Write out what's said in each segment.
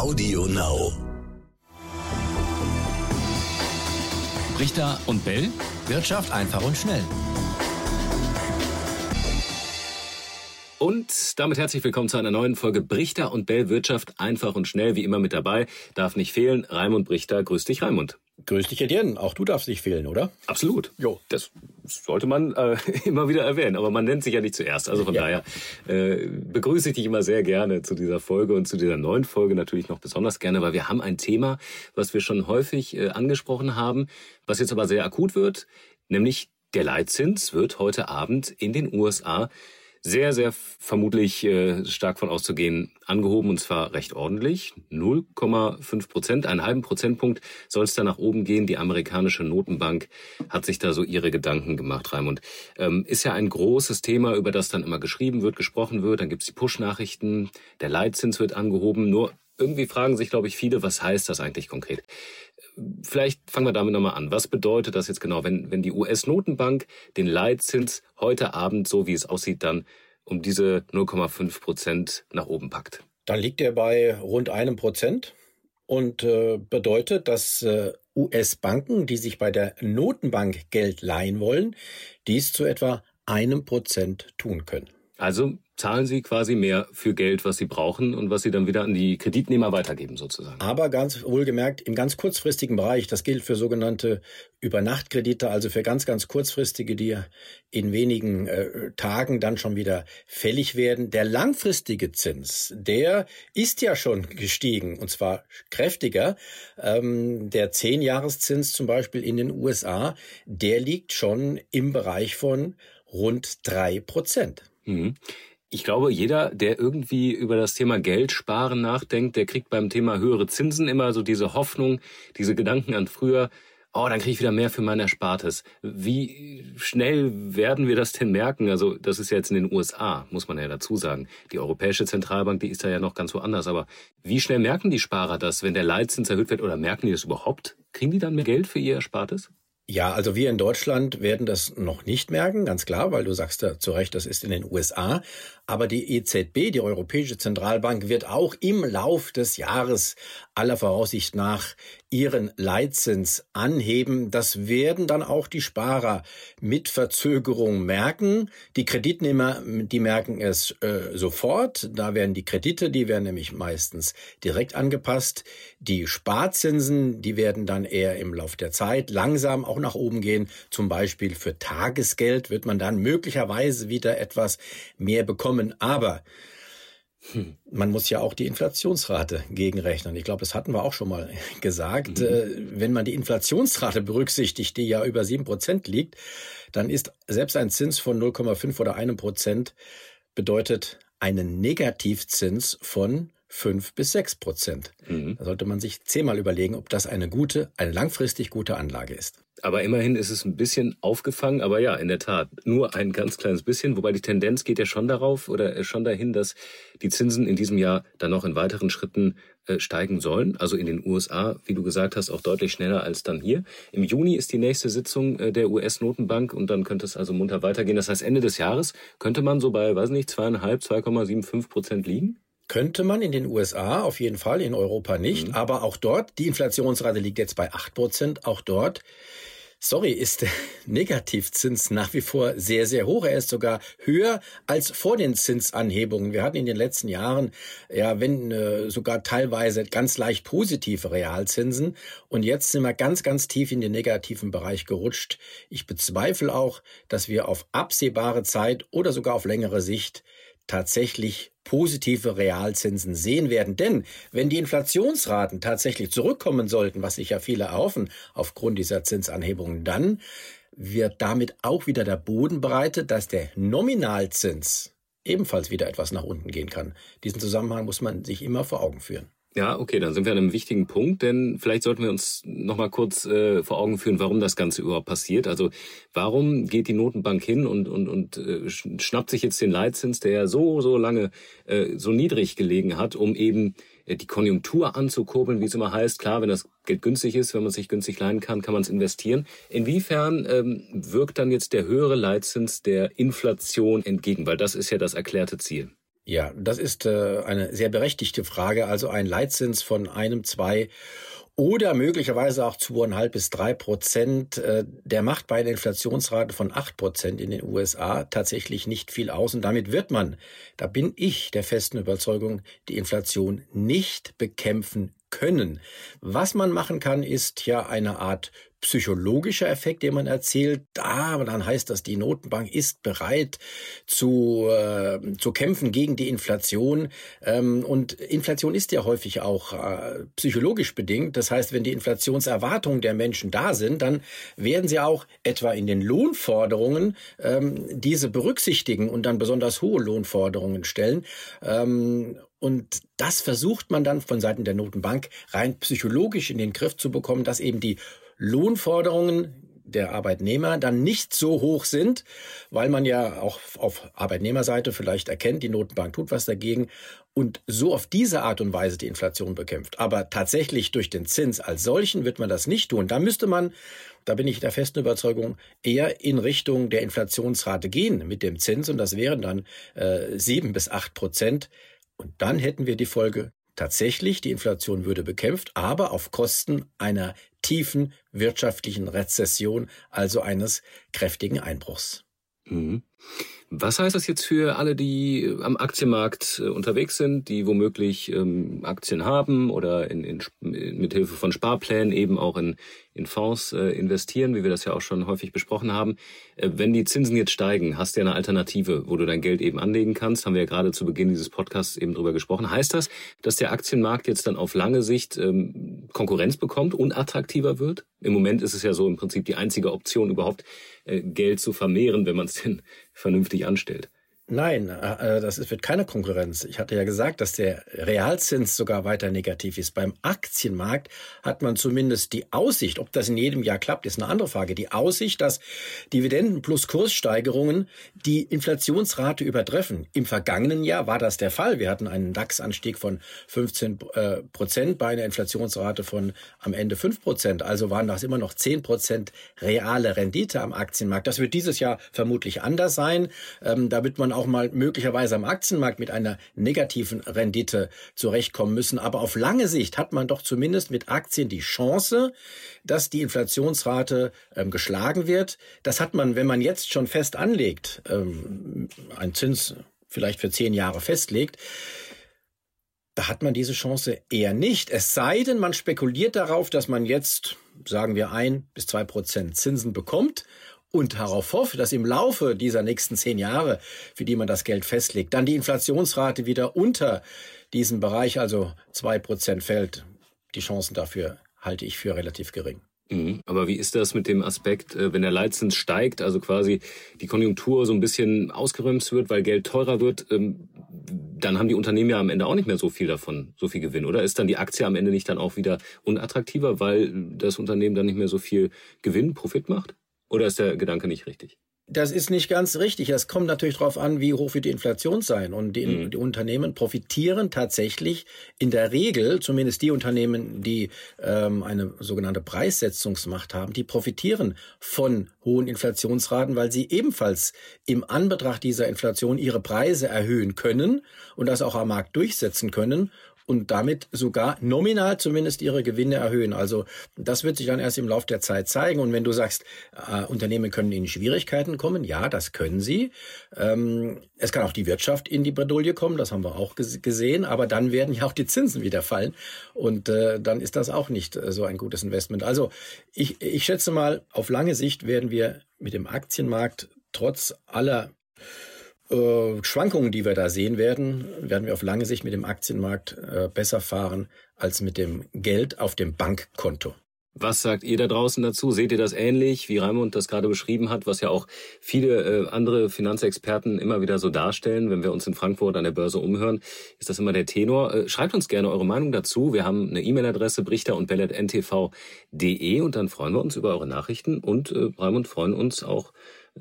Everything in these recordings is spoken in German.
Audio Now. Richter und Bell. Wirtschaft einfach und schnell. Und damit herzlich willkommen zu einer neuen Folge Brichter und Bell Wirtschaft einfach und schnell. Wie immer mit dabei, darf nicht fehlen. Raimund Brichter, grüß dich, Raimund. Grüß dich, Etienne. Auch du darfst nicht fehlen, oder? Absolut. Jo. Das sollte man äh, immer wieder erwähnen. Aber man nennt sich ja nicht zuerst. Also von ja. daher äh, begrüße ich dich immer sehr gerne zu dieser Folge und zu dieser neuen Folge natürlich noch besonders gerne, weil wir haben ein Thema, was wir schon häufig äh, angesprochen haben, was jetzt aber sehr akut wird, nämlich der Leitzins wird heute Abend in den USA sehr, sehr vermutlich äh, stark von auszugehen, angehoben und zwar recht ordentlich. 0,5 Prozent, einen halben Prozentpunkt soll es da nach oben gehen. Die amerikanische Notenbank hat sich da so ihre Gedanken gemacht, Raimund. Ähm, ist ja ein großes Thema, über das dann immer geschrieben wird, gesprochen wird. Dann gibt's die Push-Nachrichten, der Leitzins wird angehoben. Nur irgendwie fragen sich, glaube ich, viele, was heißt das eigentlich konkret? Vielleicht fangen wir damit nochmal an. Was bedeutet das jetzt genau, wenn, wenn die US-Notenbank den Leitzins heute Abend, so wie es aussieht, dann um diese 0,5 Prozent nach oben packt? Dann liegt er bei rund einem Prozent und äh, bedeutet, dass äh, US-Banken, die sich bei der Notenbank Geld leihen wollen, dies zu etwa einem Prozent tun können. Also zahlen sie quasi mehr für Geld, was sie brauchen und was sie dann wieder an die Kreditnehmer weitergeben sozusagen. Aber ganz wohlgemerkt im ganz kurzfristigen Bereich, das gilt für sogenannte Übernachtkredite, also für ganz, ganz kurzfristige, die in wenigen äh, Tagen dann schon wieder fällig werden. Der langfristige Zins, der ist ja schon gestiegen und zwar kräftiger. Ähm, der Zehnjahreszins zum Beispiel in den USA, der liegt schon im Bereich von rund drei Prozent. Mhm. Ich glaube, jeder, der irgendwie über das Thema Geld sparen nachdenkt, der kriegt beim Thema höhere Zinsen immer so diese Hoffnung, diese Gedanken an früher, oh, dann kriege ich wieder mehr für mein Erspartes. Wie schnell werden wir das denn merken? Also das ist ja jetzt in den USA, muss man ja dazu sagen. Die Europäische Zentralbank, die ist da ja noch ganz woanders. Aber wie schnell merken die Sparer das, wenn der Leitzins erhöht wird? Oder merken die das überhaupt? Kriegen die dann mehr Geld für ihr Erspartes? Ja, also wir in Deutschland werden das noch nicht merken, ganz klar, weil du sagst ja zu Recht, das ist in den USA. Aber die EZB, die Europäische Zentralbank, wird auch im Lauf des Jahres aller Voraussicht nach ihren Leitzins anheben. Das werden dann auch die Sparer mit Verzögerung merken. Die Kreditnehmer, die merken es äh, sofort. Da werden die Kredite, die werden nämlich meistens direkt angepasst. Die Sparzinsen, die werden dann eher im Lauf der Zeit langsam auch nach oben gehen. Zum Beispiel für Tagesgeld wird man dann möglicherweise wieder etwas mehr bekommen. Aber hm. Man muss ja auch die Inflationsrate gegenrechnen. Ich glaube, das hatten wir auch schon mal gesagt. Mhm. Äh, wenn man die Inflationsrate berücksichtigt, die ja über sieben Prozent liegt, dann ist selbst ein Zins von 0,5 oder einem Prozent bedeutet einen Negativzins von fünf bis sechs Prozent. Mhm. Da sollte man sich zehnmal überlegen, ob das eine gute, eine langfristig gute Anlage ist. Aber immerhin ist es ein bisschen aufgefangen, aber ja, in der Tat, nur ein ganz kleines bisschen, wobei die Tendenz geht ja schon darauf oder schon dahin, dass die Zinsen in diesem Jahr dann noch in weiteren Schritten äh, steigen sollen. Also in den USA, wie du gesagt hast, auch deutlich schneller als dann hier. Im Juni ist die nächste Sitzung äh, der US-Notenbank und dann könnte es also munter weitergehen. Das heißt, Ende des Jahres könnte man so bei, weiß nicht, zweieinhalb, 2,75 Prozent liegen? Könnte man in den USA auf jeden Fall, in Europa nicht. Mhm. Aber auch dort, die Inflationsrate liegt jetzt bei acht Prozent. Auch dort sorry, ist der Negativzins nach wie vor sehr, sehr hoch. Er ist sogar höher als vor den Zinsanhebungen. Wir hatten in den letzten Jahren, ja, wenn äh, sogar teilweise ganz leicht positive Realzinsen. Und jetzt sind wir ganz, ganz tief in den negativen Bereich gerutscht. Ich bezweifle auch, dass wir auf absehbare Zeit oder sogar auf längere Sicht tatsächlich positive Realzinsen sehen werden. Denn wenn die Inflationsraten tatsächlich zurückkommen sollten, was sich ja viele erhoffen aufgrund dieser Zinsanhebungen, dann wird damit auch wieder der Boden bereitet, dass der Nominalzins ebenfalls wieder etwas nach unten gehen kann. Diesen Zusammenhang muss man sich immer vor Augen führen. Ja, okay, dann sind wir an einem wichtigen Punkt, denn vielleicht sollten wir uns noch mal kurz äh, vor Augen führen, warum das Ganze überhaupt passiert. Also warum geht die Notenbank hin und und und äh, schnappt sich jetzt den Leitzins, der ja so so lange äh, so niedrig gelegen hat, um eben äh, die Konjunktur anzukurbeln, wie es immer heißt. Klar, wenn das Geld günstig ist, wenn man sich günstig leihen kann, kann man es investieren. Inwiefern ähm, wirkt dann jetzt der höhere Leitzins der Inflation entgegen? Weil das ist ja das erklärte Ziel. Ja, das ist äh, eine sehr berechtigte Frage. Also ein Leitzins von einem, zwei oder möglicherweise auch zweieinhalb bis drei Prozent. Äh, der macht bei einer Inflationsrate von acht Prozent in den USA tatsächlich nicht viel aus. Und damit wird man, da bin ich der festen Überzeugung, die Inflation nicht bekämpfen können. Was man machen kann, ist ja eine Art psychologischer Effekt, den man erzählt. Da, dann heißt das, die Notenbank ist bereit zu, äh, zu kämpfen gegen die Inflation. Ähm, und Inflation ist ja häufig auch äh, psychologisch bedingt. Das heißt, wenn die Inflationserwartungen der Menschen da sind, dann werden sie auch etwa in den Lohnforderungen ähm, diese berücksichtigen und dann besonders hohe Lohnforderungen stellen. Ähm, und das versucht man dann von Seiten der Notenbank rein psychologisch in den Griff zu bekommen, dass eben die Lohnforderungen der Arbeitnehmer dann nicht so hoch sind, weil man ja auch auf Arbeitnehmerseite vielleicht erkennt, die Notenbank tut was dagegen und so auf diese Art und Weise die Inflation bekämpft. Aber tatsächlich durch den Zins als solchen wird man das nicht tun. Da müsste man, da bin ich der festen Überzeugung, eher in Richtung der Inflationsrate gehen mit dem Zins und das wären dann äh, sieben bis acht Prozent. Und dann hätten wir die Folge, tatsächlich, die Inflation würde bekämpft, aber auf Kosten einer tiefen wirtschaftlichen Rezession, also eines kräftigen Einbruchs. Mhm. Was heißt das jetzt für alle, die äh, am Aktienmarkt äh, unterwegs sind, die womöglich ähm, Aktien haben oder in, in, mit Hilfe von Sparplänen eben auch in, in Fonds äh, investieren, wie wir das ja auch schon häufig besprochen haben. Äh, wenn die Zinsen jetzt steigen, hast du ja eine Alternative, wo du dein Geld eben anlegen kannst. Haben wir ja gerade zu Beginn dieses Podcasts eben drüber gesprochen. Heißt das, dass der Aktienmarkt jetzt dann auf lange Sicht ähm, Konkurrenz bekommt, unattraktiver wird? Im Moment ist es ja so im Prinzip die einzige Option überhaupt, äh, Geld zu vermehren, wenn man es denn vernünftig anstellt. Nein, äh, äh, das wird keine Konkurrenz. Ich hatte ja gesagt, dass der Realzins sogar weiter negativ ist. Beim Aktienmarkt hat man zumindest die Aussicht, ob das in jedem Jahr klappt, ist eine andere Frage, die Aussicht, dass Dividenden plus Kurssteigerungen die Inflationsrate übertreffen. Im vergangenen Jahr war das der Fall. Wir hatten einen DAX-Anstieg von 15 äh, Prozent bei einer Inflationsrate von am Ende 5 Prozent. Also waren das immer noch 10 Prozent reale Rendite am Aktienmarkt. Das wird dieses Jahr vermutlich anders sein. Ähm, da wird man auch mal möglicherweise am Aktienmarkt mit einer negativen Rendite zurechtkommen müssen. Aber auf lange Sicht hat man doch zumindest mit Aktien die Chance, dass die Inflationsrate ähm, geschlagen wird. Das hat man, wenn man jetzt schon fest anlegt, ähm, einen Zins vielleicht für zehn Jahre festlegt, da hat man diese Chance eher nicht. Es sei denn, man spekuliert darauf, dass man jetzt, sagen wir, ein bis zwei Prozent Zinsen bekommt und darauf hoffe, dass im Laufe dieser nächsten zehn Jahre, für die man das Geld festlegt, dann die Inflationsrate wieder unter diesem Bereich, also zwei Prozent fällt. Die Chancen dafür halte ich für relativ gering. Mhm. Aber wie ist das mit dem Aspekt, äh, wenn der Leitzins steigt, also quasi die Konjunktur so ein bisschen ausgerömt wird, weil Geld teurer wird, ähm, dann haben die Unternehmen ja am Ende auch nicht mehr so viel davon, so viel Gewinn, oder? Ist dann die Aktie am Ende nicht dann auch wieder unattraktiver, weil das Unternehmen dann nicht mehr so viel Gewinn, Profit macht? Oder ist der Gedanke nicht richtig? Das ist nicht ganz richtig. Es kommt natürlich darauf an, wie hoch wird die Inflation sein. Und die, mhm. die, Unternehmen profitieren tatsächlich in der Regel, zumindest die Unternehmen, die ähm, eine sogenannte Preissetzungsmacht haben, die profitieren von hohen Inflationsraten, weil sie ebenfalls im Anbetracht dieser Inflation ihre Preise erhöhen können und das auch am Markt durchsetzen können und damit sogar nominal zumindest ihre Gewinne erhöhen. Also das wird sich dann erst im Laufe der Zeit zeigen. Und wenn du sagst, äh, Unternehmen können in Schwierigkeiten kommen, ja, das können sie. Ähm, es kann auch die Wirtschaft in die Bredouille kommen, das haben wir auch gesehen. Aber dann werden ja auch die Zinsen wieder fallen. Und äh, dann ist das auch nicht äh, so ein gutes Investment. Also ich, ich schätze mal, auf lange Sicht werden wir mit dem Aktienmarkt trotz aller äh, Schwankungen, die wir da sehen werden, werden wir auf lange Sicht mit dem Aktienmarkt äh, besser fahren als mit dem Geld auf dem Bankkonto. Was sagt ihr da draußen dazu? Seht ihr das ähnlich, wie Raimund das gerade beschrieben hat, was ja auch viele äh, andere Finanzexperten immer wieder so darstellen, wenn wir uns in Frankfurt an der Börse umhören, ist das immer der Tenor. Schreibt uns gerne eure Meinung dazu. Wir haben eine E-Mail-Adresse brichter und belletntv.de und dann freuen wir uns über eure Nachrichten und Raimund freuen uns auch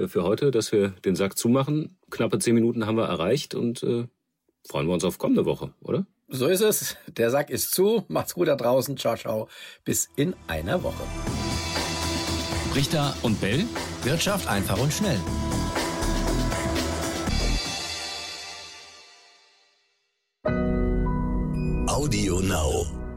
für heute, dass wir den Sack zumachen. Knappe zehn Minuten haben wir erreicht und äh, freuen wir uns auf kommende Woche, oder? So ist es. Der Sack ist zu. Macht's gut da draußen. Ciao, ciao. Bis in einer Woche. Richter und Bell. Wirtschaft einfach und schnell. Audio Now.